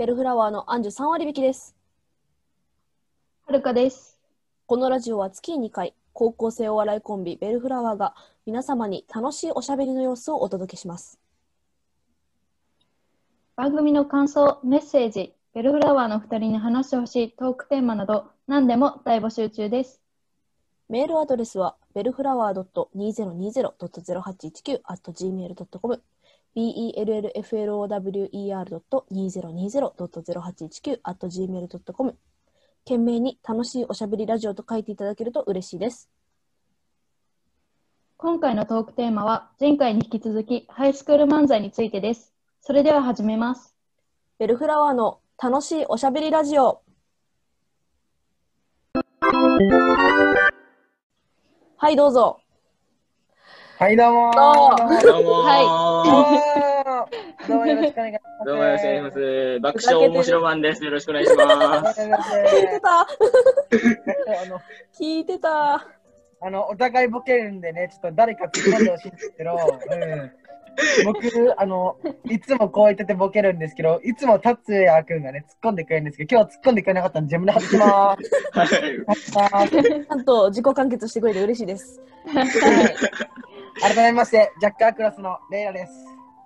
ベルフラワーのアンジュ3割引きです。はるかです。このラジオは月に2回、高校生お笑いコンビベルフラワーが皆様に楽しいおしゃべりの様子をお届けします。番組の感想、メッセージ、ベルフラワーの2人に話してほしいトークテーマなど何でも大募集中です。メールアドレスはベルフラワー .2020.0819.gmail.com bellflower.2020.0819.gmail.com 懸命に楽しいおしゃべりラジオと書いていただけると嬉しいです。今回のトークテーマは前回に引き続きハイスクール漫才についてです。それでは始めます。ベルフラワーの楽しいおしゃべりラジオ。はい、どうぞ。はい、どうもー。どうもどうもー、はどうもどうもよろしくお願いします。どうもよろしくお願いします。爆笑面白マンです。よろしくお願いします。聞いてた。あの、聞いてた。あの、お互いボケるんでね、ちょっと誰か突っ込んでほしいんですけど、うん。僕、あの、いつもこう言っててボケるんですけど、いつも達也くんがね、突っ込んでくれるんですけど、今日は突っ込んでくれなかったんで、自分で外しまーす。はい。ちゃんと自己完結してくれて嬉しいです。改めまして、ジャッカークラスのレイラです。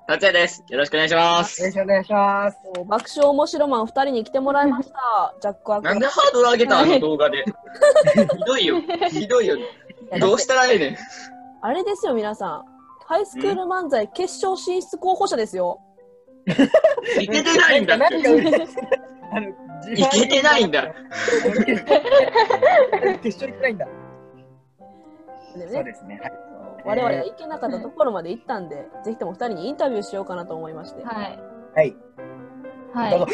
達也です。よろしくお願いしまよろす。しくお願いします。爆笑面白マン2人に来てもらいました。ジャックアクなんでハードル上げたあの動画で。ひどいよ。ひどいよ。どうしたらええねん。あれですよ、皆さん。ハイスクール漫才決勝進出候補者ですよ。いけてないんだって。いけてないんだ。決勝行ってないんだ。そうですね。はい我々が行けなかったところまで行ったんで、ぜひとも2人にインタビューしようかなと思いまして。はい。はい。はい。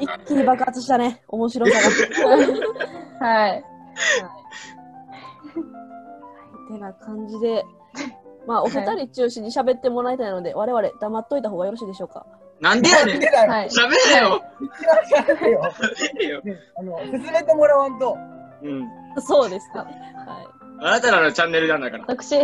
一気に爆発したね、面白さが。はい。てな感じで、まあ、お二人中心に喋ってもらいたいので、我々黙っといた方がよろしいでしょうか。なんでやねん。喋れよ。喋れよあの、進めてもらわんと。うん。そうですね。はあなたらのチャンネルなんだから。私、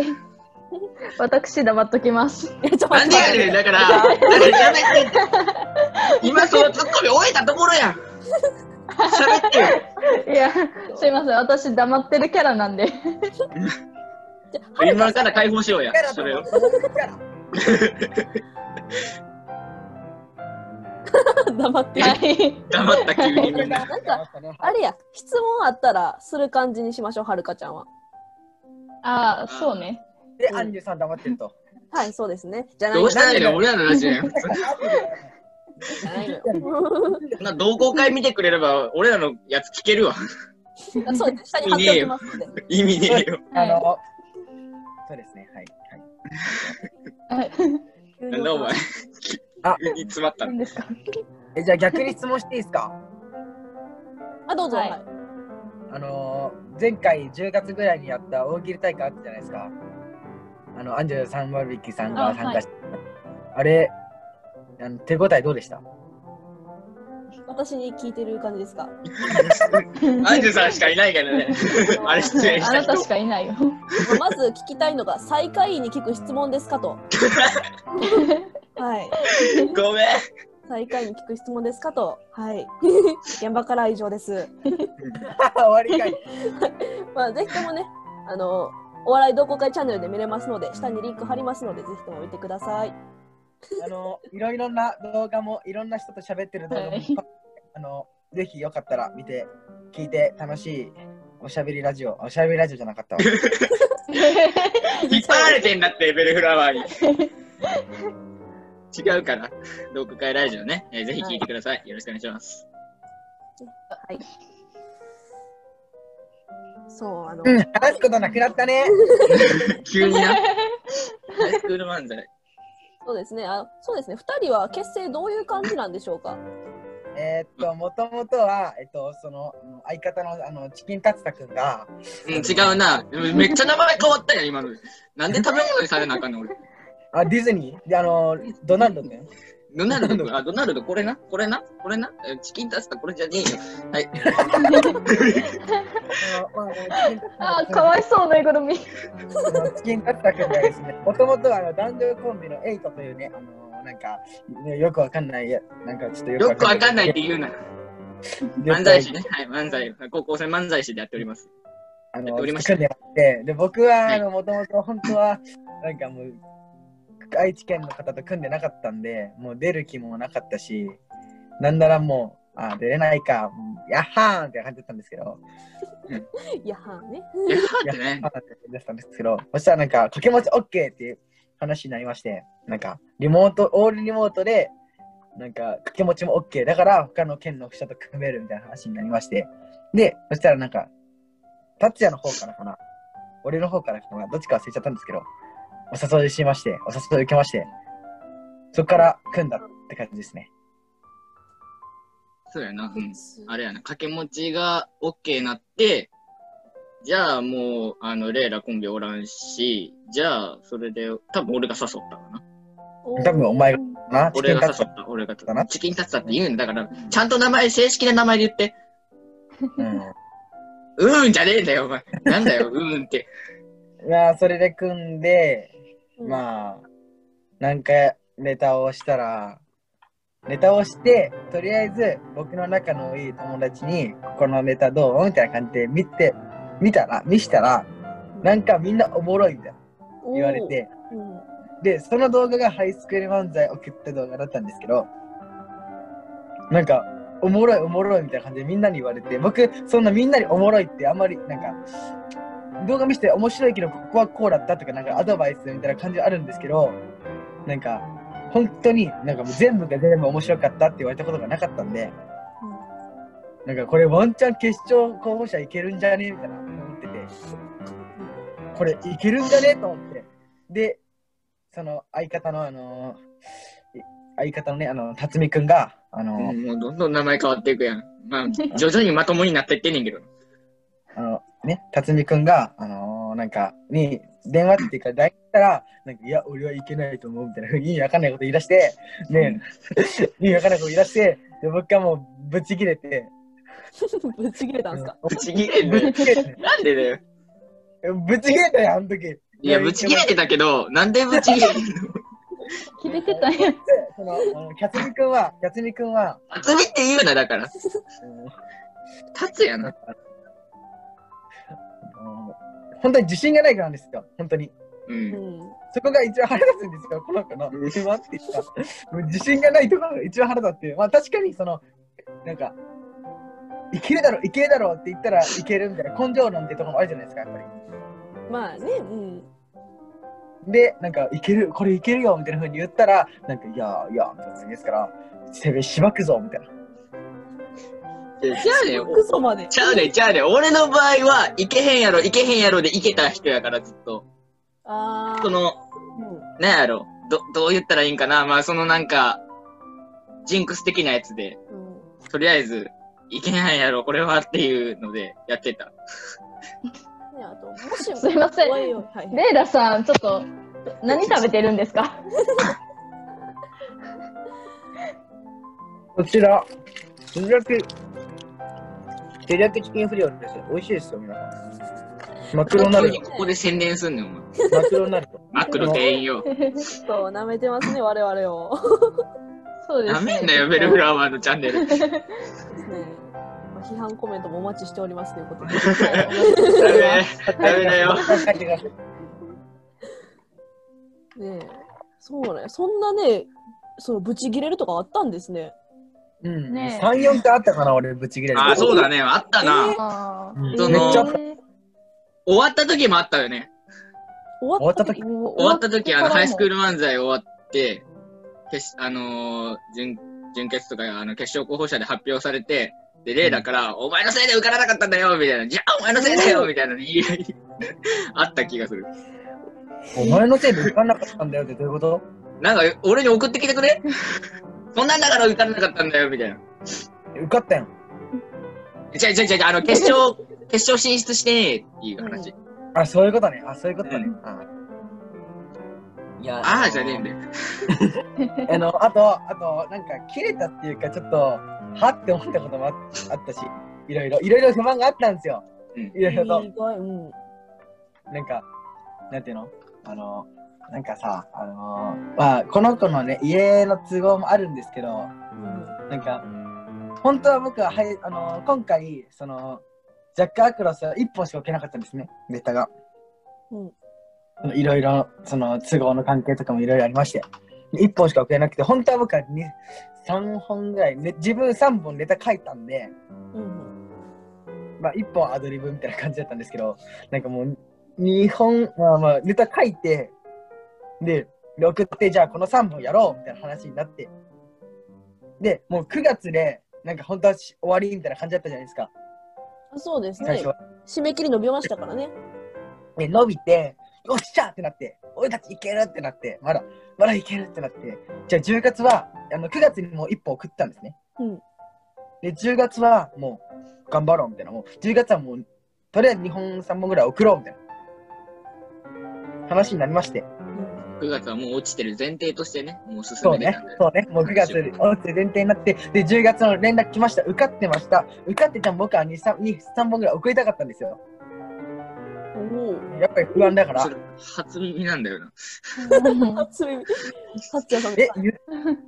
私黙っときます。なんでやねん。だから、だから喋って今そのツッコミ終えたところやん。喋ってよ。いや、すいません。私黙ってるキャラなんで。今から解放しようやそれを。黙ってる。はい。黙った急にみんな。なんか、あれや、質問あったらする感じにしましょう、はるかちゃんは。ああ、そうね。で、アンジュさん黙ってると。はい、そうですね。じゃないどうしたらええねん俺らのラジオやん。じゃないのよ。そんな同好会見てくれれば、俺らのやつ聞けるわ。そうですね、下に貼っておきますので。意味ねえよ。あの、そうですね。はい。はいなんだお前。あ急に詰まったの何ですか？え、じゃあ逆に質問していいですか？あ、どうぞ。はいはいあのー、前回10月ぐらいにやった大喜利大会あったじゃないですか。あの、アンジュさん割引さんが参加して。あれ、あの手応えどうでした？私に聞いてる感じですか？アンジュさんしかいないからね。あれ出演した人あなた。しかいないよ。まず聞きたいのが、最下位に聞く質問ですかと。はい。ごめん。最下位に聞く質問ですかと。はい。現場からは以上です。終わりかい。まあ、ぜひともね、あの、お笑い同好会チャンネルで見れますので、下にリンク貼りますので、ぜひとも見てください。あの、いろいろな動画も、いろんな人と喋ってる動画も、はいあの、ぜひよかったら見て、聞いて楽しいおしゃべりラジオ、おしゃべりラジオじゃなかったわ。引っ張られてんだって、ベルフラワーに。違うから。同好会ラジオね。えーぜひ聞いてください。よろしくお願いします。はい。そう、あの、うん、話すことなくなったね。急にな。ハイスクール漫才。そうですね。あそうですね。二人は結成どういう感じなんでしょうか？えーっと、もともとは、えっと、その、相方の、あの、チキンタツタくんが、うん、違うな。めっちゃ名前変わったやん、今の。なんで食べ物にされなあかんの俺。あ、ディズニー？で、あの、ドナルドくん？ドナルド君、あ、ドナルド、これな、これな、これな、えチキンタツタ、これじゃねえよ。はい。あー、かわいそう、ぬいぐるみ。チキンタツタ君がですね、もともとあの男女コンビのエイトというね、あのなんか、ねよくわかんない、なんかちょっとよくわかんないってう。言うな。漫才師ね。はい、漫才。高校生漫才師でやっております。あの、やっておりました組んでやって、で、僕は、はいあの、もともと本当は、なんかもう、愛知県の方と組んでなかったんで、もう出る気もなかったし、なんならもう、あ、出れないか、うんやっはーんって感じだったんですけど、い やはんね。いや、だってねやっ。はーんって感じだったんですけど、そしたらなんか、掛け持ち OK っていう話になりまして、なんか、リモート、オールリモートで、なんか、掛け持ちも OK。だから、他の県の人と組めるみたいな話になりまして、で、そしたらなんか、達也の方からかな、俺の方からかな、どっちか忘れちゃったんですけど、お誘いしまして、お誘い受けまして、そこから組んだって感じですね。そうやな。うん。あれやな、掛け持ちが OK なって、じゃあもう、あの、レイラコンビおらんし、じゃあ、それで、多分俺が誘ったかな。多分お前がな、俺が誘った、俺がだなチキンタツタって言うんだから、ちゃんと名前、正式な名前で言って。うん。うーんじゃねえんだよ、お前。なんだよ、うーんって。いやー、それで組んで、あ、まあ、なんかネタをしたら、ネタをして、とりあえず僕の仲のいい友達に、このネタどうみたいな感じで見て、見たら、見したら、なんかみんなおもろいみたいな言われて、で、その動画がハイスクール漫才を送った動画だったんですけど、なんか、おもろいおもろいみたいな感じでみんなに言われて、僕、そんなみんなにおもろいってあんまり、なんか、動画見せて面白いけど、ここはこうだったとか、なんかアドバイスみたいな感じあるんですけど、なんか、本当になんかもう全部が全部面白かったって言われたことがなかったんで、なんかこれワンチャン決勝候補者いけるんじゃねみたいな思ってて、これいけるんじゃねと思って。で、その相方のあのい相方のね、あの、辰巳くんが、あの、うんもうどんどん名前変わっていくやん。まあ、徐々にまともになっていってんねんけど。あの、ね、辰巳くんが、あのーなんか、に、電話っていうか、LINE したら、なんか、いや、俺はいけないと思うみたいな、意味わかんないこと言い出して、ね、意味わかんないこと言い出して、で、僕はもう、ぶち切れて、ぶち切れたんすか？ぶち切れんぶち切れて、なんでだよ。ぶち切れたよ、あの時。いや、ぶち切れてたけど、なんでぶち切れんの？切れてたんや。その、あの、キャツミくんは、キャツミくんは、厚みって言うな、だから。うん立つやな。本当に自信がないからなんですよ、本当に。う。うんん。そこが一番腹立つんですよ、この子の。自慢って言った。もう自信がないところが一番腹立って。まあ確かにその、なんか、いけるだろ、いけるだろって言ったらいけるみたいな根性論ってところもあるじゃないですか、やっぱり。まあね、うん。で、なんか、いける、これいけるよみたいな風に言ったら、なんか、いや、いや、みたいなですから、てめえしばくぞみたいな。ちゃうねん。クソまで。ちゃうねん、ちゃうねん。俺の場合は、いけへんやろ、いけへんやろでいけた人やから、ずっと。ああ。その、うんなんやろ。ど、どう言ったらいいんかな。まあ、そのなんか、ジンクス的なやつで、うんとりあえず、いけないやろ、これはっていうのでやってた。ね、あと、もしも、すいません怖いよはい。レイラさん、ちょっと、何食べてるんですか？こちら、照り焼き、照り焼きチキンフリオです。美味しいですよ、皆さん。マクドナルド。ここで宣伝すんねん、お前。マクドナルド。マックの店員よ。そう、舐めてますね、我々を。そうですね。なめんなよ、ベルフラワーのチャンネル。ですね。まあ批判コメントもお待ちしておりますということで。ダメ、ダメだよ。ねえそうね、そんなね、そのブチギレるとかあったんですね。うん。ねえ3、4回あったかな、俺、ぶち切れる。あ、そうだね、あったな。あうんその終わった時もあったよね。終わった時？終終わった時、あの、ハイスクール。ル漫才終わって、決あのー準、準決とか、あの、決勝候補者で発表されて、で、レイだから、お前のせいで受からなかったんだよみたいな。じゃあ、お前のせいだよみたいな言い合い あった気がする。お前のせいで受かんなかったんだよってどういうこと？なんか、俺に送ってきてくれ？そんなんだから受からなかったんだよみたいな。受かったやん。違う違う違う、あの、決勝、決勝進出してねえっていう話。あ、そういうことね。あ、そういうことね。うんあいやああじゃねえんだよ。あの、あと、あと、なんか、切れたっていうか、ちょっと、はって思ったこともああったし、いろいろ、いろいろ不満があったんですよ。うんいろいろと。うん。なんか、なんていうの？あの、なんかさ、あのまあ、この子のね、家の都合もあるんですけど、うん。なんか、本当は僕は、はい、あの今回、その、ジャック・アクロスは1本しか受けなかったんですね、ネタが。うん。いろいろ、その、都合の関係とかもいろいろありまして。1本しか受けなくて、本当は僕はに3本ぐらい、ね、自分3本ネタ書いたんで、うん。まあ、1本アドリブみたいな感じだったんですけど、なんかもう、2本、まあまあ、ネタ書いて、で、で送って、じゃあこの3本やろうみたいな話になって、で、もう9月で、なんか本当はし終わりみたいな感じだったじゃないですか、あそうですね。締め切り伸びましたからね。で、伸びて、よっしゃってなって、俺たちいけるってなって、まだ、まだいけるってなって、じゃあ10月は、あの9月にもう1本送ったんですね。うんで、10月はもう頑張ろうみたいな、もう10月はもう、とりあえず2本3本ぐらい送ろうみたいな話になりまして。9月はもう落ちてる前提としてね、もう進そうねめてたんだよ。、そうね、もう9月で落ちて前提になって、で、10月の連絡来ました、受かってました。受かってた僕は2、3, 2 3本ぐらい送りたかったんですよ。おお。やっぱり不安だから初耳なんだよな。初耳。初也さんえ、言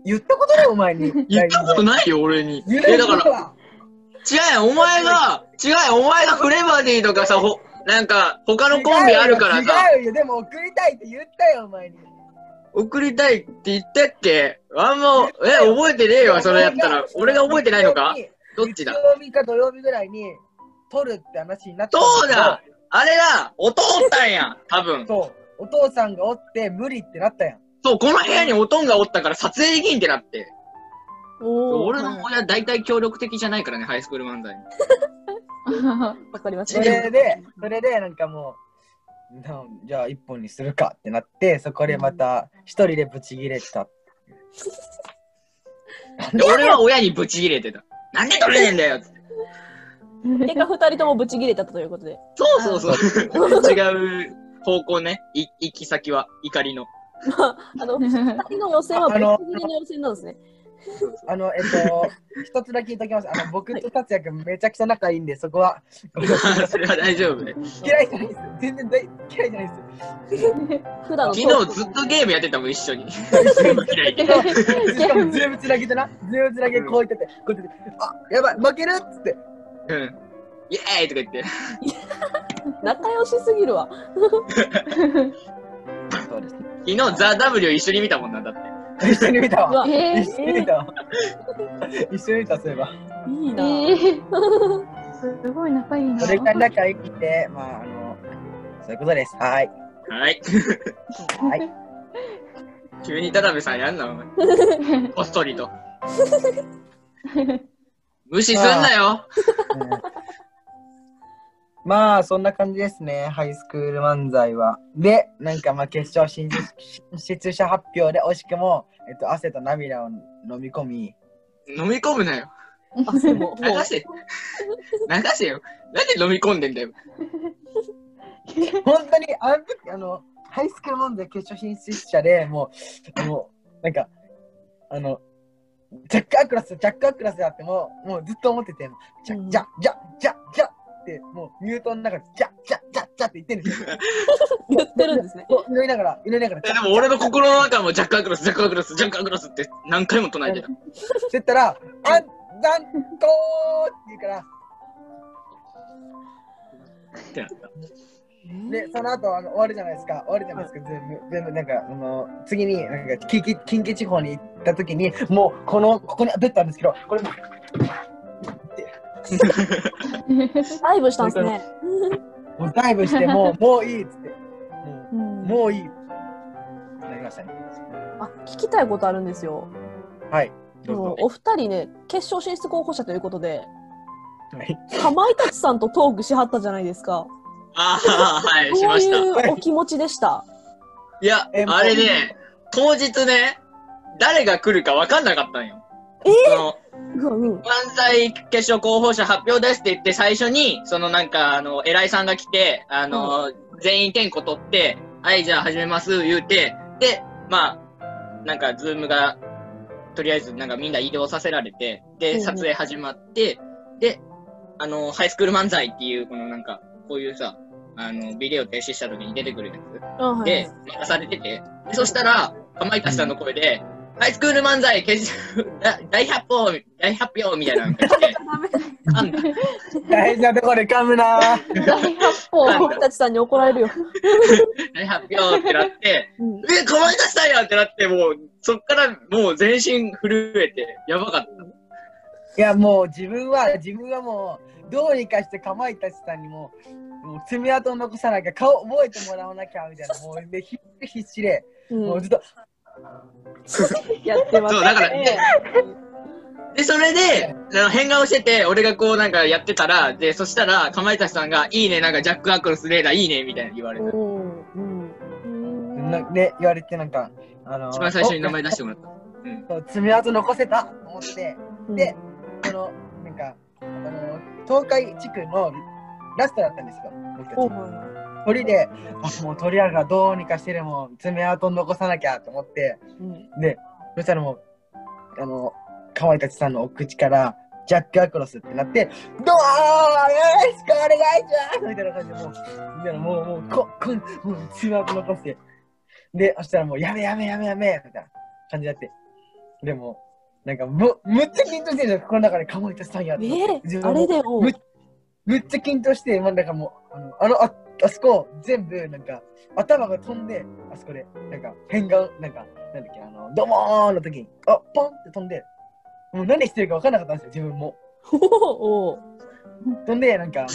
言ったことないお前に。言ったことないよ、俺に。言え、だから、ら、違うよ、お前が、違うよ、お前がフレバディとかさ、ほなんか、他のコンビあるからさ、違うよ、でも送りたいって言ったよ、お前に。送りたいって言ったっけ？あんま、え、覚えてねえわ、それやったら。俺が覚えてないのか？どっちだ？日曜日か土曜日ぐらいに取るって話になったんそうだあれだ音おったんや多分。そう。お父さんがおって無理ってなったやん。そう、この部屋におとんがおったから撮影できんってなって。おお。俺の親大体協力的じゃないからね、ハイスクール漫才に。わかりましそた。れで、それでなんかもう、なじゃあ一本にするかってなって、そこでまた一人でブチギレた。で、俺は親にブチ切れてた。なんで取れねえんだよって結果二人ともブチ切れたということで。そうそうそう。違う方向ね。い行き先は怒りの。まあ、あの、二人の予選はブチ切れの予選なんですね。あの、えっと、一つだけ言っときます。あの、僕と達也君めちゃくちゃ仲いいんで、そこは それは大丈夫ね。嫌いじゃないです。全然大嫌いじゃないです。普段の昨日ずっとゲームやってたもん、一緒に。嫌いで。しかもズームつなげてな、ズームつなげてこう言ってて、こう言ってて、あ、やばい、負けるっつって。うん。イエーイとか言って。仲良しすぎるわ。そうです。昨日ザ・ W 一緒に見たもんな、だって。一緒に見たわ。え一緒に見たわ。一緒に見た、そういえば。いな。ー、えー、すごい仲いいな。それから仲良くて、まあ、あの、そういうことです。はい。はい。はい。急に田辺さんやんな、お前。こっそりと。無視すんなよ。うんまあ、そんな感じですね、ハイスクール漫才は。で、なんかまあ、決勝進出者発表で惜しくも、えっと、汗と涙を飲み込み、飲み込むなよ。あ、でも、流せ。流せよ。なんで飲み込んでんだよ。本当に、あの時、あの、ハイスクール漫才決勝進出者でもう、もう、なんか、あの、ジャックアクラス、ジャックアクラスだってもう、もうずっと思ってて、じゃ、じゃ、じゃ、じゃ、じゃって、もうミュートの中で、じゃ、じゃ、じゃ、じゃって言ってるんですよ。言ってるんですね。そう祈りながら、祈りながら、えでも俺の心の中もジャックアクロス、ジャックアクロス、ジャックアクロスって何回も唱えてた。って言ったら、あん、ざんとーって言うから、ってなった。で、その後あの終わるじゃないですか。終わるじゃないですか、全部。全部、なんか、あの、次に、なんか、近畿近畿地方に行った時に、もう、この、ここに出たんですけど、これも、ライブしたんですね。もうダイブして、もう、もういいっつって、もうんう、もういい。なりましたね。あ、聞きたいことあるんですよ。はい。あどうぞ。のお二人ね、決勝進出候補者ということで、はい。かまいたちさんとトークしはったじゃないですか。ああ、はい、しどうました。いうお気持ちでした。いや、あれね、当日ね、誰が来るか分かんなかったんよ。えそのうんうん。漫才決勝候補者発表ですって言って、最初に、そのなんか、あの、偉いさんが来て、あの、全員点呼取って、はい、じゃあ始めます、言うて、で、まあ、なんか、ズームが、とりあえず、なんかみんな移動させられて、で、うん撮影始まって、で、あの、ハイスクール漫才っていう、このなんか、こういうさ、あの、ビデオ停止した時に出てくるやあはいつで、任されてて、でそしたら、かまいたちさんの声で、ハイスクール漫才決勝大大発表、大発表みたいなのが来て、なんだ、大事なところで噛むなー。大発砲。僕たちさんに怒られるよ。大発表ってなって、うん。え、かまいたちさんやってなって、もう、そっからもう全身震えて、やばかった。いやもう自分は自分はもうどうにかしてかまいたちさんにももう爪痕を残さなきゃ顔覚えてもらわなきゃみたいな。もうで必死必死で、うん。もうずっと やってます。そうだからねで、それで、あの変顔してて、俺がこうなんかやってたら、で、そしたら、かまいたちさんが、いいね、なんかジャック・アクロス・レーダーいいね、みたいな言われた。うんうんなで言われてなんかあの一番最初に名前出してもらった。うん。そう爪痕残せた？と思ってうんでこのなんかあの東海地区のラストだったんですよ僕たち鳥であもう鳥屋がどうにかしてでも爪痕残さなきゃと思っていうんで、そしたらもう、あの、かまいたちさんのお口から、ジャックアクロスってなって、どうよろしくお願いしますみたいな感じで、もう、みたいな、もう、もう、こ、こん、もう、爪痕残して。で、そしたらもう、やめやめやめやめみたいな感じになって。でも、なんか、む、むっちゃ緊張してるんですよ、この中でかまいたちさんやって。えー、あれでもむむっちゃ緊張して、まあ、なんかもう、あの、あの、ああそこ、全部、なんか、頭が飛んで、あそこで、なんか、変顔、なんか、なんだっけ、あの、どうもーの時に、あ、ポンって飛んで、もう何してるか分からなかったんですよ、自分も。おお飛んで、なんか、も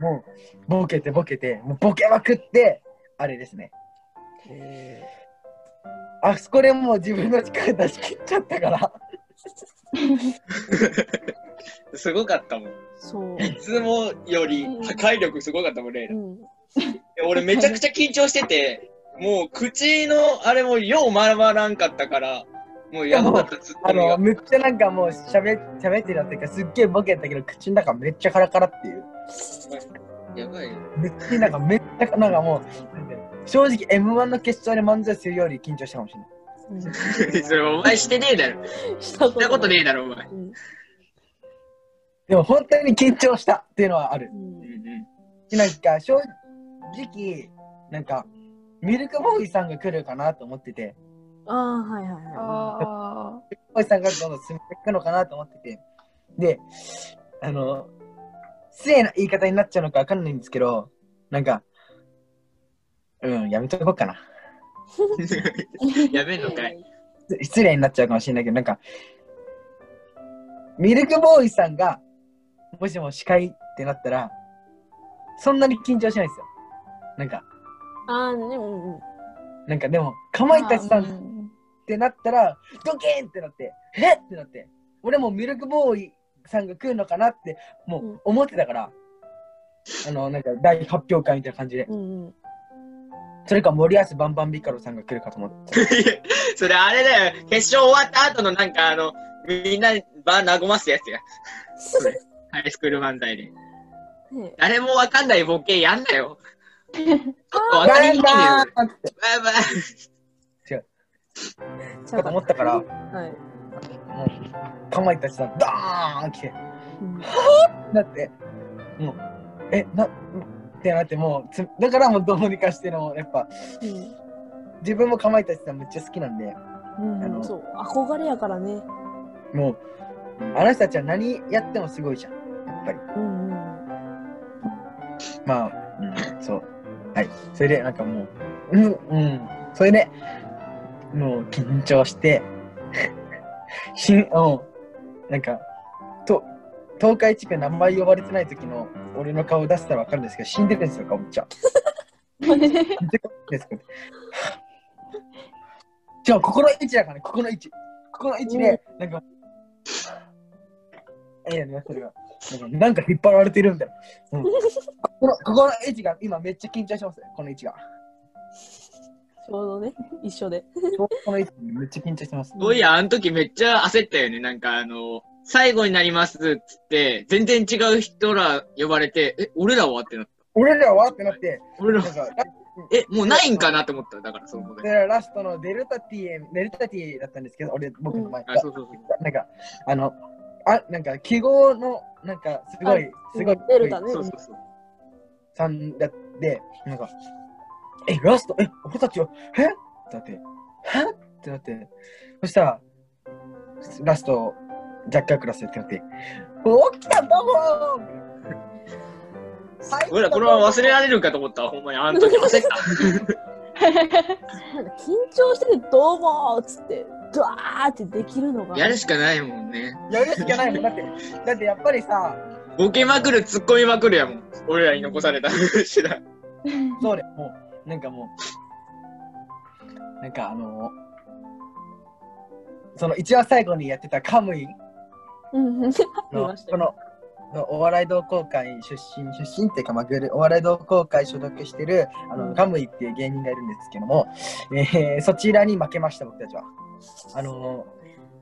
う、もう、ボケてボケて、もうボケまくって、あれですね。あそこでもう自分の力出し切っちゃったから。すごかったもん。そう。いつもより破壊力すごかったもん、レイラ。うん。俺めちゃくちゃ緊張してて、もう口のあれもよう回らんかったから、もうやばかった、ずっあの、と。めっちゃなんかもう喋喋ってたっていうか、すっげえボケたけど、口の中めっちゃカラカラっていう。やばいよ。めっちゃなんかめっちゃなんかもう、正直 M1 の決勝で漫才するより緊張したかもしれない。う んそれお前してねえだろ。したこしたこととねえだろ、お前。うんでも本当に緊張したっていうのはあるう。んうんうんなんか正直、なんかミルクボーイさんが来るかなと思ってて、ああ、はいはいはあミルクボーイさんがどんどん進んでいくのかなと思ってて、で、あの、失礼な言い方になっちゃうのかわかんないんですけど、なんか、うん、やめとこうかな。やめんのかい。失礼になっちゃうかもしれないけど、なんか、ミルクボーイさんが、もしも司会ってなったら、そんなに緊張しないですよ。なんか、い。ああ、ね、うんうん。なんかでも、かまいたちさんっん。てなったら、ドキーンってなって、えっってなって、俺もミルクボーイさんが来るのかなって、もう思ってたから、あの、なんか大発表会みたいな感じで、うんうん。それか森保バンバンビカロさんが来るかと思ってた。それあれだよ。決勝終わった後のなんかあの、みんなバー和ますやつや。それ。ハイスクール漫才で。ね誰もわかんないボケやんなよ。わバかりにくいねンバーンってバイバイ。かと思ったから、もはい。う、かまいたちさん、ドーン来て、うんだって、もう、え、な、ってなって、もうつ、だからもうどうにかしての、やっぱ、自分もかまいたちさんめっちゃ好きなんで、うんあのそう、憧れやからね。もう、あの人たちは何やってもすごいじゃん、やっぱり。うんうん。まあ、うん、そう。はい。それで、なんかもう、うん、うん。それで、もう緊張して、しん、うん。なんか、と、東海地区名前呼ばれてない時の俺の顔出したらわかるんですけど、死んでるんですよ、顔めっちゃ。めっちゃ怖いですこれじゃあ、ここの位置だからね、ここの位置。ここの位置で、なんか、ええね、それが。なんかなんか引っ張られてるんだよ。うん、こ このここの位置が今めっちゃ緊張しますね、この位置が。ちょうどね、一緒で。この位置めっちゃ緊張してます。そういや、あの時めっちゃ焦ったよね。なんかあの、最後になりますっつって、全然違う人ら呼ばれて、え、俺らは？ってなった。俺らは？ってなって、俺らなんかラ え、もうないんかなって思った。だから、そこで。で、ラストのデルタ T、デルタ T だったんですけど、俺、僕の前あ、そうそうそう。なんか、あの、あ、なんか、記号の、なんか、すごい、すごい、デルタね。そうそうそう。さんだって、なんか、え、ラスト、え、俺たちは、え？ってなって、え？ってなって、そしたら、ラスト、ジャッカークラスってなって、起きたどうも俺らこれは忘れられるかと思ったわ、ほんまに。あの時焦った。緊張してて、どうもーっつって、ドワーってできるのが。やるしかないもんね。やるしかないもん。だって、だってやっぱりさ、ボケまくる、突っ込みまくるやもん。俺らに残されたしだ。そうね、もう、なんかもう、なんかあのその一番最後にやってたカムイうん。見の こののお笑い同好会出身、出身っていうか、まあ、グルお笑い同好会所属してるあの、うんカムイっていう芸人がいるんですけども、えーそちらに負けました、僕たちは。あの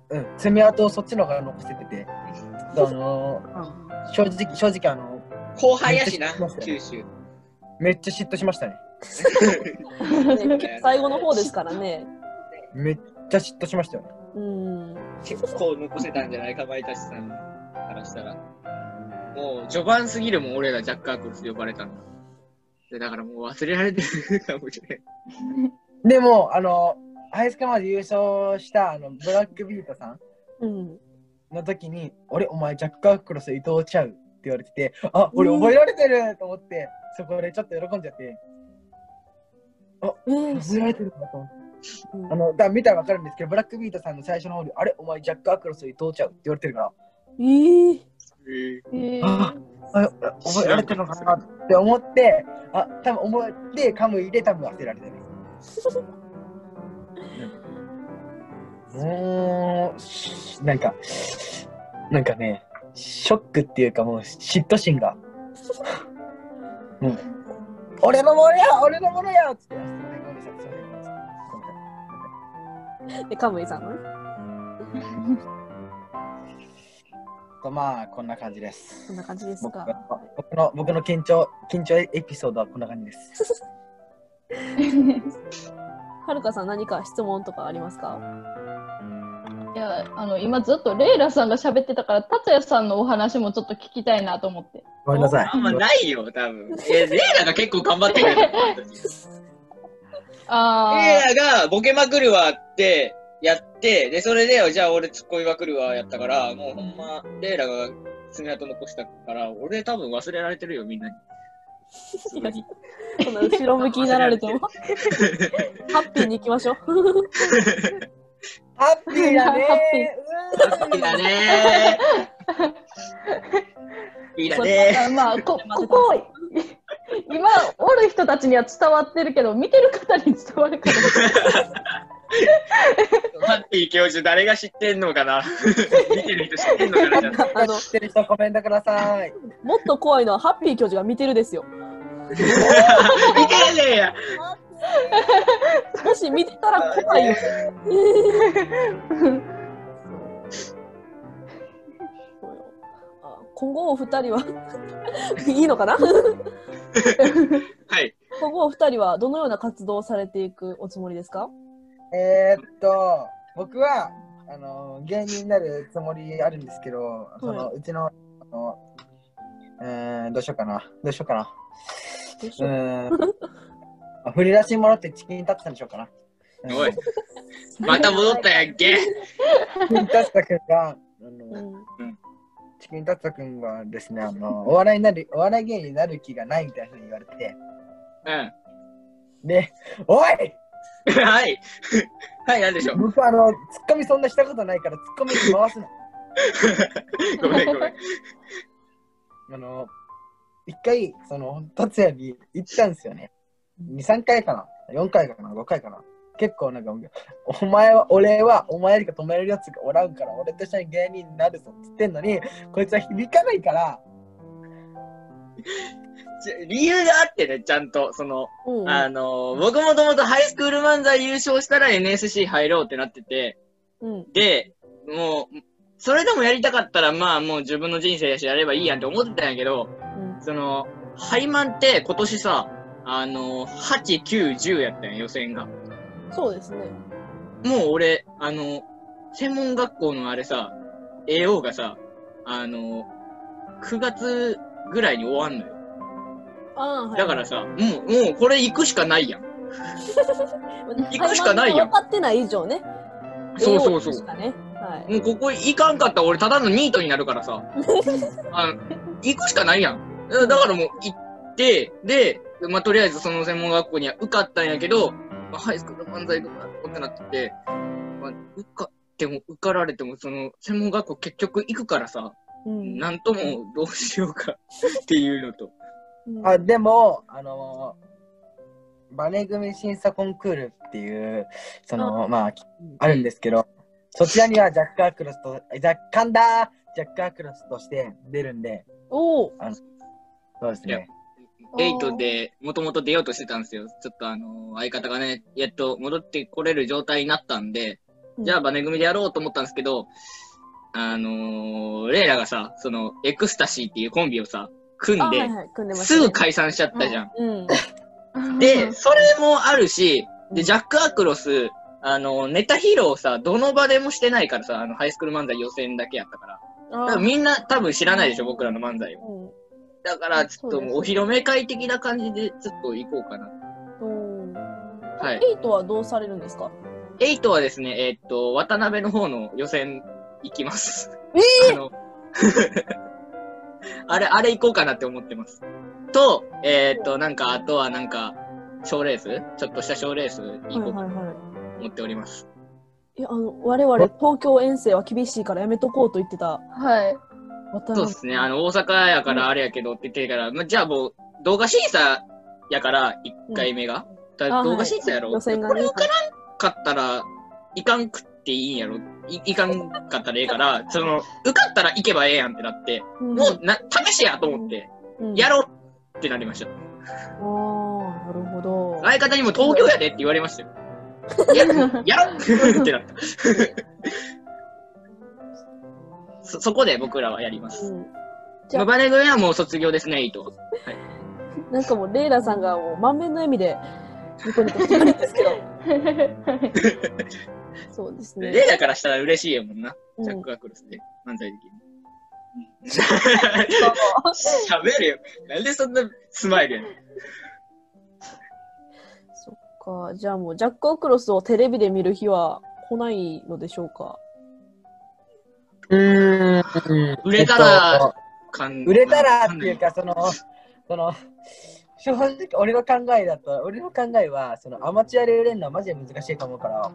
うん、爪痕をそっちの方が残せてて、あの正直、正直あの、後輩やしな九州。めっちゃ嫉妬しましたね。ね 最後の方ですからね。めっちゃ嫉妬しましたよね。うん。結構残せたんじゃないかまいたちさんからしたら。もう序盤すぎるもん、俺らジャック・アークルス呼ばれたの。でだからもう忘れられてるかもしれん。でも、あの、ハイスカまで優勝したあのブラックビートさんうん。の時に、俺、お前、ジャック・アークロス伊藤ちゃうって言われてて、あ、俺覚えられてると思って、そこでちょっと喜んじゃって、えー覚えられてると思って。うんあの、だ見たらわかるんですけど、ブラックビートさんの最初の方で、あれ、お前、ジャック・アークロス伊藤ちゃうって言われてるから、えーええーああ覚えられてるのかなって思って、あ、多分覚えて、カムイで多分忘れられてる。もう、しなんか、なんかね、ショックっていうかもう嫉妬心が。もう、俺のものや俺のものやっつって。で、カムイさんのね。とまあ、こんな感じですこん。な感じですか？僕の僕の緊張緊張エピソードはこんな感じです。はるかさん何か質問とかありますか？いや、あの、今ずっとレイラさんが喋ってたから、達也さんのお話もちょっと聞きたいなと思って。ごめんなさい。あんまないよ、多分。え、レイラが結構頑張ってくれた。あレイラがボケまくるわってやって、で、それで、じゃあ俺突っ込みまくるわやったから、もうほんま、レイラが爪痕残したから、俺多分忘れられてるよ、みんなに。後ろ向きになられても。ハッピーに行きましょう。ハッピーだねハッピーいいだねー。いいだねあまあ、こ、ここ、今、おる人たちには伝わってるけど、見てる方に伝わるか。ハッピー教授、誰が知ってんのかな？見てる人知ってんのかな？あの、知ってる人コメントください。もっと怖いのはハッピー教授が見てるですよ。見てるねや。もし見てたら怖いよ。あ今後お二人はいいのかな？はい。今後お二人はどのような活動をされていくおつもりですか？えー、っと、僕は、あの、芸人になるつもりあるんですけど、その、うちの、あの、えー、どうしようかな。どうしようかな。うどうしようーん。あ振り出しに戻ってチキンタッツァにしようかな。うんおい。また戻ったやんけ。チキンタッツァくんが、あのうんチキンタッツァくんがですね、あの、お笑いになる、お笑い芸人になる気がないみたいなふうに言われてて、うん。で、おいはい。はい、なんでしょう。僕あの、ツッコミそんなしたことないから、ツッコミに回すの。ごめんごめん。あの、一回、その、達也に行ったんですよね。2、3回かな ?4 回かな ?5 回かな？結構なんか、お前は、俺は、お前よりか止めるやつがおらんから、俺と一緒に芸人になるぞって言ってんのに、こいつは響かないから、ち理由があってね、ちゃんと、その、うんあの、僕もともとハイスクール漫才優勝したら NSC 入ろうってなってて、うん。で、もう、それでもやりたかったら、まあもう自分の人生やしやればいいやんって思ってたんやけど、うん。その、ハイマンって今年さ、あの、8、9、10やったんや、予選が。そうですね。もう俺、あの、専門学校のあれさ、AO がさ、あの、9月ぐらいに終わんのよ。ああ、はい。だからさ、もう、もうこれ行くしかないやん。行くしかないやん分かってない以上ね。そうそうそう。はい。もうここ行かんかったら俺ただのニートになるからさ。あの行くしかないやん。だだからもう行って、で、まあ、とりあえずその専門学校には受かったんやけど、まあ、ハイスクール漫才とかってなってて、まあ、受かっても受かられても、その専門学校結局行くからさ、うんなんともどうしようか っていうのと。うんあでも、あのバネ組審査コンクールっていう、その、まあ、あるんですけど、そちらにはジャック・アクロスと、ジャッカンダージャック・アクロスとして出るんで、おお。そうですね。エイトでもともと出ようとしてたんですよ。ちょっとあの相方がね、やっと戻ってこれる状態になったんで、じゃあバネ組でやろうと思ったんですけど、あのー、レイラがさ、そのエクスタシーっていうコンビをさ、組んで、あはいはい、組んでましたねすぐ解散しちゃったじゃん。うん。で、それもあるし、で、ジャック・アクロス、あの、ネタ披露さ、どの場でもしてないからさ、あの、ハイスクール漫才予選だけやったから。からみんな多分知らないでしょ、僕らの漫才を。うん。だから、ちょっともうお披露目会的な感じで、ちょっと行こうかな。はい。エイトはどうされるんですか？エイトはですね、えーっと、渡辺の方の予選行きます。え あの、あれ、あれ行こうかなって思ってます。と、えーっと、なんか、あとはなんか、賞レース？ちょっとした賞レース行はいこうかなとはいはい。思っております。いや、あの、我々、東京遠征は厳しいからやめとこうと言ってたはい。そうですね、あの、大阪やからあれやけどって言ってるから、まあ、じゃあもう、動画審査やから、1回目が。だ動画審査やろ、予選がねこれ受からんかったら、いかんくっていいんやろいいかんかったらええから、その、受かったら行けばええやんってなって、うんもうな、試しやと思って、うんやろうってなりました。ああ、なるほど。相方にも東京やでって言われましたよ。ややろうってなった。そ、そこで僕らはやります。うんじゃあまあバネ組はもう卒業ですね、伊藤。なんかもう、レイラさんがもう満面の笑みで、ニコニコしてるんですけど。そうですね。レイだからしたら嬉しいやもんな。うんジャック・アクロスで漫才できる。喋るよ。なんでそんなスマイルやねん。そっか。じゃあもう、ジャック・アクロスをテレビで見る日は来ないのでしょうか。うーん。売れたらかん売れたらっていうか、その、その、正直俺の考えだと、俺の考えは、そのアマチュアで売れるのはマジで難しいと思うから、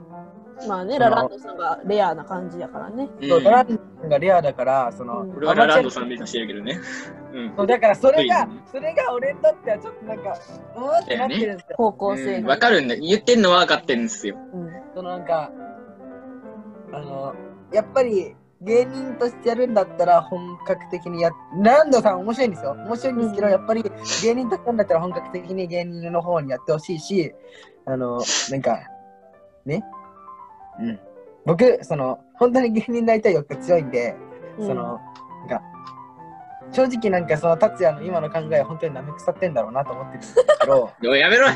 まあね、ラランドさんがレアな感じやからね。うんそうドランドがレアだから、その、うん俺はラランドさん目指してるけどね。うん。そうだからそれがうん、それが俺にとってはちょっとなんか、うーんってなってるんですよ。高校生うんが。わかるんだ。言ってんのは分かってるんですよ。うん。そのなんか、あの、やっぱり芸人としてやるんだったら本格的にやっ、ランドさん面白いんですよ。面白いんですけど、うんやっぱり芸人としてやるんだったら本格的に芸人の方にやってほしいし、あの、なんか、ね？うん。僕、その、本当に芸人になりたい欲が強いんで、うんその、なんか、正直なんかその達也の今の考えは本当に舐め腐ってんだろうなと思ってるんですけど、やめろ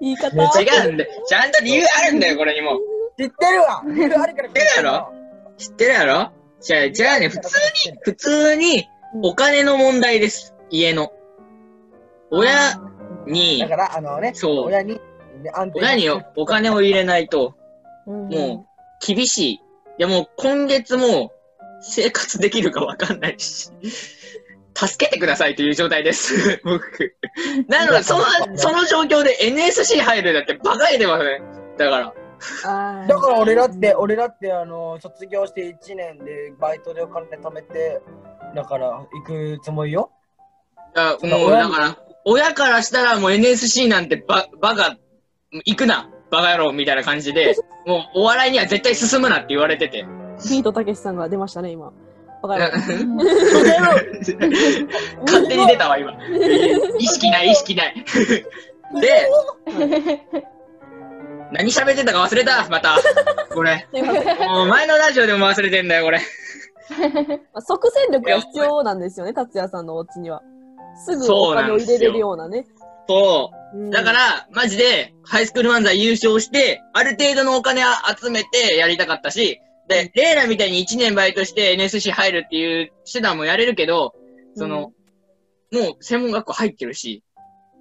言い方。違うんだよ。ちゃんと理由あるんだよ、これにも。知ってるわ理由あるから知ってるやろ？知ってるやろ？じゃあ、じゃあね、普通に、普通にお金の問題です。家の。親にだ、から、あのね、そう親に、親にお金を入れないと、うん、もう、厳しい。いや、もう今月も生活できるかわかんないし、助けてくださいという状態です、僕。なので、その、その状況で NSC 入るだってバカげてますね。だから。あーだから俺だって、俺だって、あの、卒業して1年でバイトでお金貯めて、だから行くつもりよ。だもう、だから、親からしたらもう NSC なんてババカ、行くな、バカ野郎みたいな感じで、もうお笑いには絶対進むなって言われてて。ビートたけしさんが出ましたね、今。わかる。勝手に出たわ、今。意識ない、意識ない。で、何喋ってたか忘れた、また。これ。もう前のラジオでも忘れてんだよ、これ。まあ即戦力が必要なんですよね、達也さんのお家には。すぐお金を入れれるようなね。そう。うんだから、マジで、ハイスクール漫才優勝して、ある程度のお金集めてやりたかったし、で、レイラみたいに1年バイトして NSC 入るっていう手段もやれるけど、その、もう専門学校入ってるし、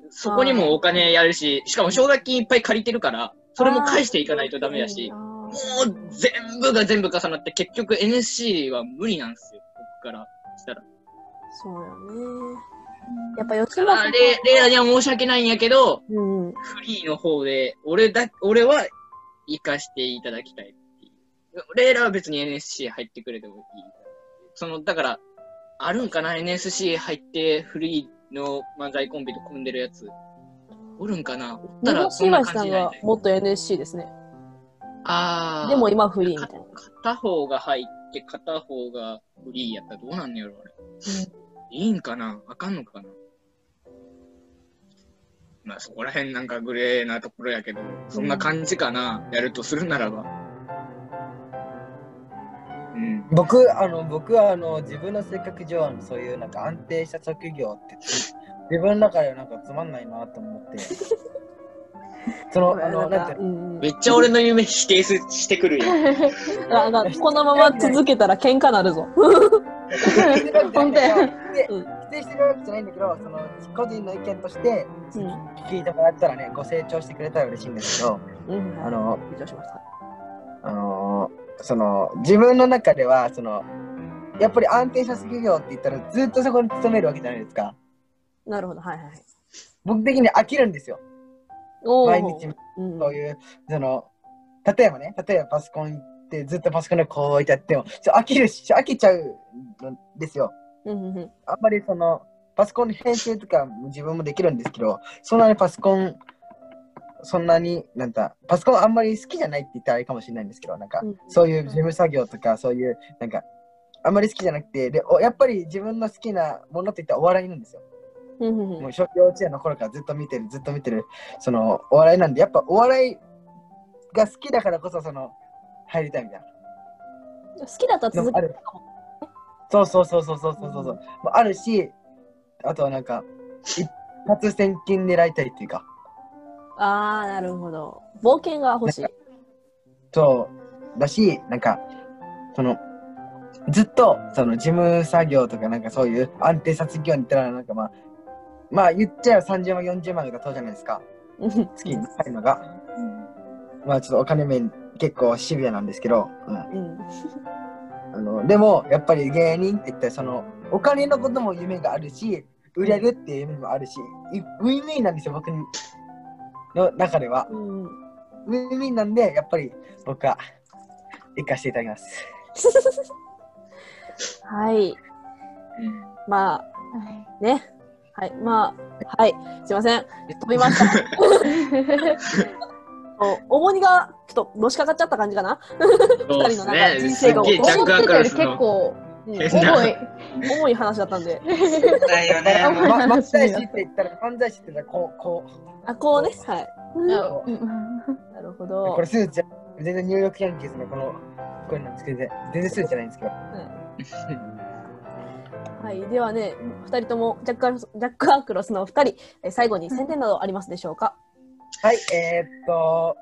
そこにもお金やるし、しかも奨学金いっぱい借りてるから、それも返していかないとダメだしあ、もーう全部が全部重なって結局 NSC は無理なんですよ、僕からしたら。そうよね。やっぱ吉だ村さんレレイラには申し訳ないんやけど、うん。フリーの方で、俺だ、俺は活かしていただきたいっていう。レイラは別に NSC 入ってくれてもいい。その、だから、あるんかな ?NSC 入ってフリーの漫才コンビと組んでるやつ。おるんかな？おったらそんな西橋さん感じになりたい。がもっと NSC ですね。あー。でも今フリーみたいな。片方が入って片方がフリーやったらどうなんのやろあれ。いいんかな？あかんのかな？まあそこら辺なんかグレーなところやけど、そんな感じかな、やるとするならば。うん。僕、あの、僕は、あの、自分の性格上、そういう、なんか安定した職業ってつ、自分の中ではなんかつまんないなと思って。その、あの、なんてめっちゃ俺の夢否定すしてくるよ。このまま続けたら喧嘩なるぞ。本否定してるわけじゃないんだけど、その個人の意見としてうん聞いてもらったらね、ご成長してくれたら嬉しいんですけど、うん。あの。あのーその自分の中ではそのやっぱり安定した職業って言ったらずっとそこに勤めるわけじゃないですかなるほど、はいはいはい。僕的に飽きるんですよ。おー。毎日。うんそういうその例えばね例えばパソコン行ってずっとパソコンでこう置いてあってもちょ飽きるし飽きちゃうんですよ。うんうんうん。あんまりそのパソコンに編集とかも自分もできるんですけどそんなにパソコンそんなになんかパソコンあんまり好きじゃないって言ったらあれかもしれないんですけどなんかうん。そういう事務作業とかそういうなんかあんまり好きじゃなくてでおやっぱり自分の好きなものって言ったらお笑いなんですよ。うんうんうんもう小幼稚園の頃からずっと見てるずっと見てるそのお笑いなんでやっぱお笑いが好きだからこそその入りたいみたいな。好きだったら続けるかも。そうそうそうそうそうそうそうそう。もあるしあとはなんか一発千金狙いたいっていうか。ああ、なるほど。冒険が欲しい。そうだし、なんか、その、ずっと、その、事務作業とか、なんかそういう安定させ業に行ったら、なんかまあ、まあ言っちゃえば30万、40万がそうじゃないですか。うん月に入るのが。まあちょっとお金面結構シビアなんですけど、うん。うんあの、でも、やっぱり芸人って言ったら、その、お金のことも夢があるし、売れるっていう夢もあるし、いウィンウィンなんですよ、僕の中では。うんウィンウィンなんで、やっぱり僕は行かせていただきます。はい。うんまあ、ね。はい。まあ、はい。すいません。飛びました。重荷がちょっとのしかかっちゃった感じかな。そうですね。人生がすっげえジャックアクロス結の。構重い。重い話だったんで。だよね。漫才師って言ったら、漫才師って言ったら、こう、こあ、こうね。はい。うんなるほう。どこ。れスーツじゃ、全然ニューヨークヤンキースのこの、これなんですけど、全然スーツじゃないんですけど。はい。ではね、二人ともジャックアクロスジャックアクロスの二人、え最後に宣伝などありますでしょうか？はい、えー、っと、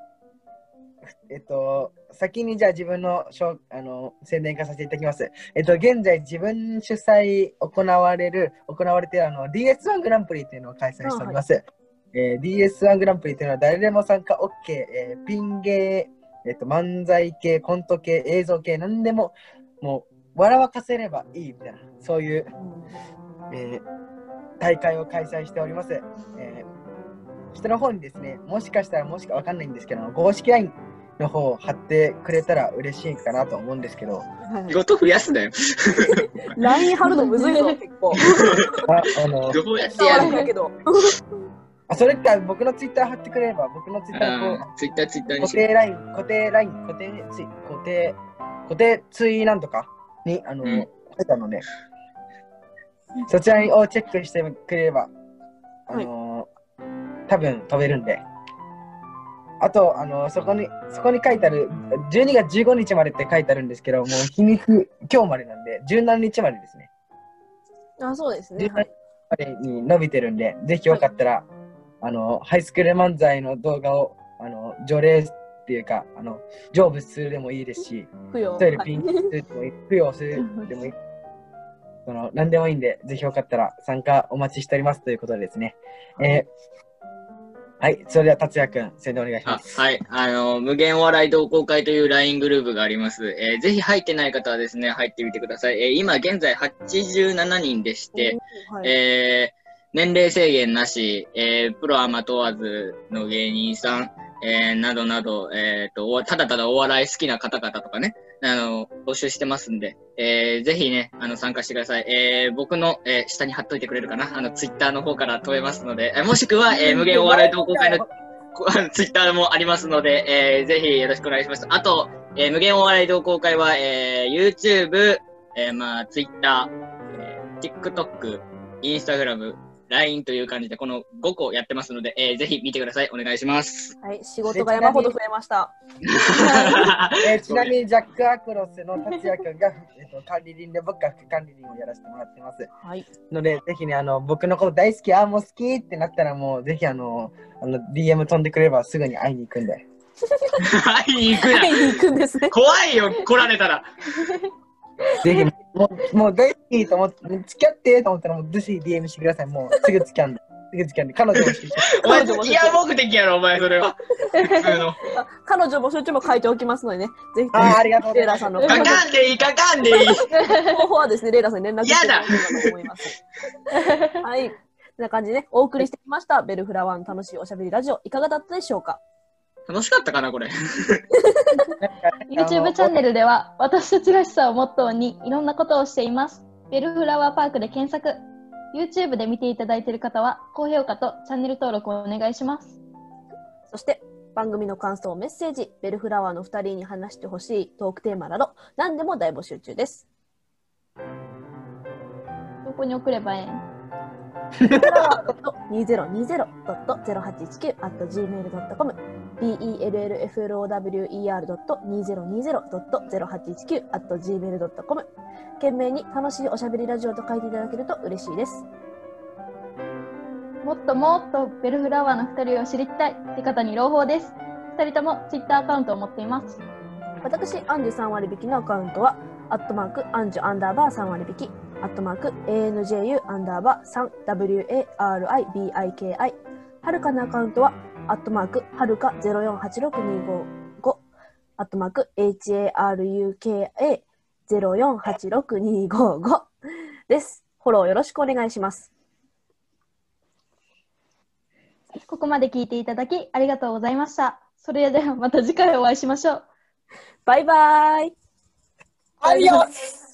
えっと、先にじゃあ自分のしょあの宣伝化させていただきます。えっと、現在自分主催行われる、行われているあの DS1 グランプリというのを開催しております。えー DS1 グランプリというのは誰でも参加 OK、えーピン芸、えっと、漫才系、コント系、映像系、何でも、もう、笑わかせればいいみたいな、そういうえー大会を開催しております。えー下の方にですね、もしかしたらもしかわかんないんですけど、公式 LINE の方を貼ってくれたら嬉しいかなと思うんですけど、はい仕事増やすなよ。LINE 貼るのむずいぞ、結構。ああのどうやってやるんけど。あそれか僕のツイッター貼ってくれれば、僕のツイッターこうツイッターツイッターにし固定 LINE、固定 LINE、固定ツイ、固定、固定ツイなんとかに、あの、うん書いてあるので、そちらをチェックしてくれれば、あの多分飛べるんで。あと、あのそこに、そこに書いてある、12月15日までって書いてあるんですけど、もう日にち、今日までなんで、17日までですね。あ、そうですね。17はい日までに伸びてるんで、ぜひよかったら、あの、ハイスクール漫才の動画を、あの、除霊っていうか、あの、成仏するでもいいですし。トイレはいピンするでもいい、供養するでもいい。その、何でもいいんで、ぜひよかったら参加お待ちしておりますということでですね。えーはい、それでは達也くん、宣伝お願いしあます。はい。あの、無限お笑い同好会という LINE グループがあります。えーぜひ入ってない方はですね、入ってみてください。えー今現在87人でして、はいえー年齢制限なし、えープロアマ問わずの芸人さん、えーなどなど、えーと、おただただお笑い好きな方々とかね、あの、募集してますんで、えーぜひね、あの、参加してください。えー僕の、えー下に貼っといてくれるかな？あの、ツイッターの方から飛べますので、えーもしくは、えー無限お笑い同好会の ツイッターもありますので、えーぜひよろしくお願いします。あと、えー無限お笑い同好会は、えー YouTube、えーまあ、Twitter、えー TikTok、Instagram、LINE という感じで、この5個やってますので、えーぜひ見てください。お願いします。はい、仕事が山ほど増えました。えーちなみに、ジャック・アクロスの達也くんが、えっと管理人で、僕が副管理人をやらせてもらってます。はい。ので、ぜひね、あの、僕のこと大好き、あー、もう好きってなったら、もう、ぜひ、あの、あの DM 飛んでくればすぐに会いに行くんで。会いに行くな会いに行くんですね。怖いよ、来られたら。ぜひ、もう、もう大好きと思って、付き合ってと思ったら、もう、ぜひ DM してください。もう、すぐ付き合うんで。すぐ付き合うんで。彼女もしてお前、彼女も付き合う目的やろ、お前、それは。普通の。彼女募集中も書いておきますのでね。ぜひ、あありがとうレイラさんのかかんでいい、かかんでいい。方法はですね、レイラさんに連絡してやだもらえればと思います。はい。こんな感じでね、お送りしてきました、ベルフラワーの楽しいおしゃべりラジオ、いかがだったでしょうか楽しかったかな、これ。YouTube チャンネルでは私たちらしさをモットーにいろんなことをしています。ベルフラワーパークで検索。YouTube で見ていただいている方は高評価とチャンネル登録をお願いします。そして、番組の感想、メッセージ、ベルフラワーの2人に話してほしいトークテーマなど、何でも大募集中です。どこに送ればええん？2020.0819.gmail.com bellflower.2020.0819.gmail.com 懸命に楽しいおしゃべりラジオと書いていただけると嬉しいです。もっともっとベルフラワーの2人を知りたいって方に朗報です。2人とも Twitter アカウントを持っています。私、アンジュ3割引きのアカウントは、アットマーク、アンジュアンダーバー3割引き、アットマーク、ANJU アンダーバー 3WARIBIKI、はるかのアカウントは、アットマーク、はるか0486255、アットマーク、HARUKA048625 です。フォローよろしくお願いします。ここまで聞いていただきありがとうございました。それではまた次回お会いしましょう。バイバイアディオス